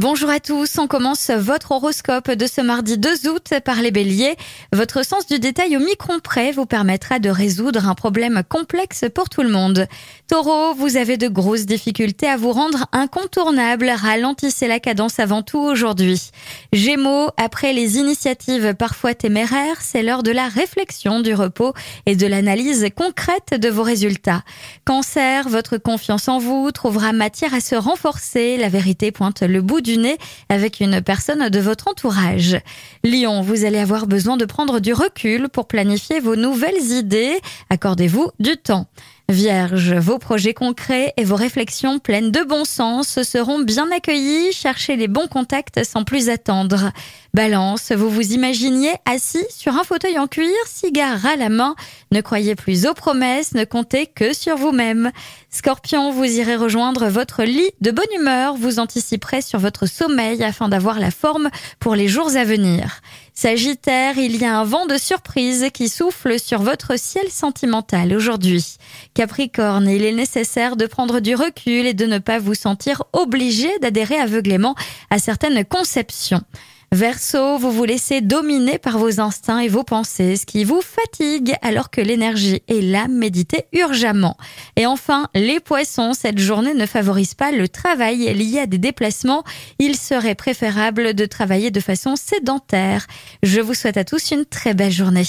Bonjour à tous, on commence votre horoscope de ce mardi 2 août par les béliers. Votre sens du détail au micron près vous permettra de résoudre un problème complexe pour tout le monde. Taureau, vous avez de grosses difficultés à vous rendre incontournable, ralentissez la cadence avant tout aujourd'hui. Gémeaux, après les initiatives parfois téméraires, c'est l'heure de la réflexion, du repos et de l'analyse concrète de vos résultats. Cancer, votre confiance en vous trouvera matière à se renforcer, la vérité pointe le bout du avec une personne de votre entourage. Lion, vous allez avoir besoin de prendre du recul pour planifier vos nouvelles idées. Accordez-vous du temps. Vierge, vos projets concrets et vos réflexions pleines de bon sens seront bien accueillis. Cherchez les bons contacts sans plus attendre. Balance, vous vous imaginiez assis sur un fauteuil en cuir, cigare à la main. Ne croyez plus aux promesses, ne comptez que sur vous-même. Scorpion, vous irez rejoindre votre lit de bonne humeur. Vous anticiperez sur votre sommeil afin d'avoir la forme pour les jours à venir. Sagittaire, il y a un vent de surprise qui souffle sur votre ciel sentimental aujourd'hui. Capricorne, il est nécessaire de prendre du recul et de ne pas vous sentir obligé d'adhérer aveuglément à certaines conceptions. Verseau, vous vous laissez dominer par vos instincts et vos pensées, ce qui vous fatigue alors que l'énergie est là, méditez urgemment. Et enfin, les poissons, cette journée ne favorise pas le travail lié à des déplacements. Il serait préférable de travailler de façon sédentaire. Je vous souhaite à tous une très belle journée.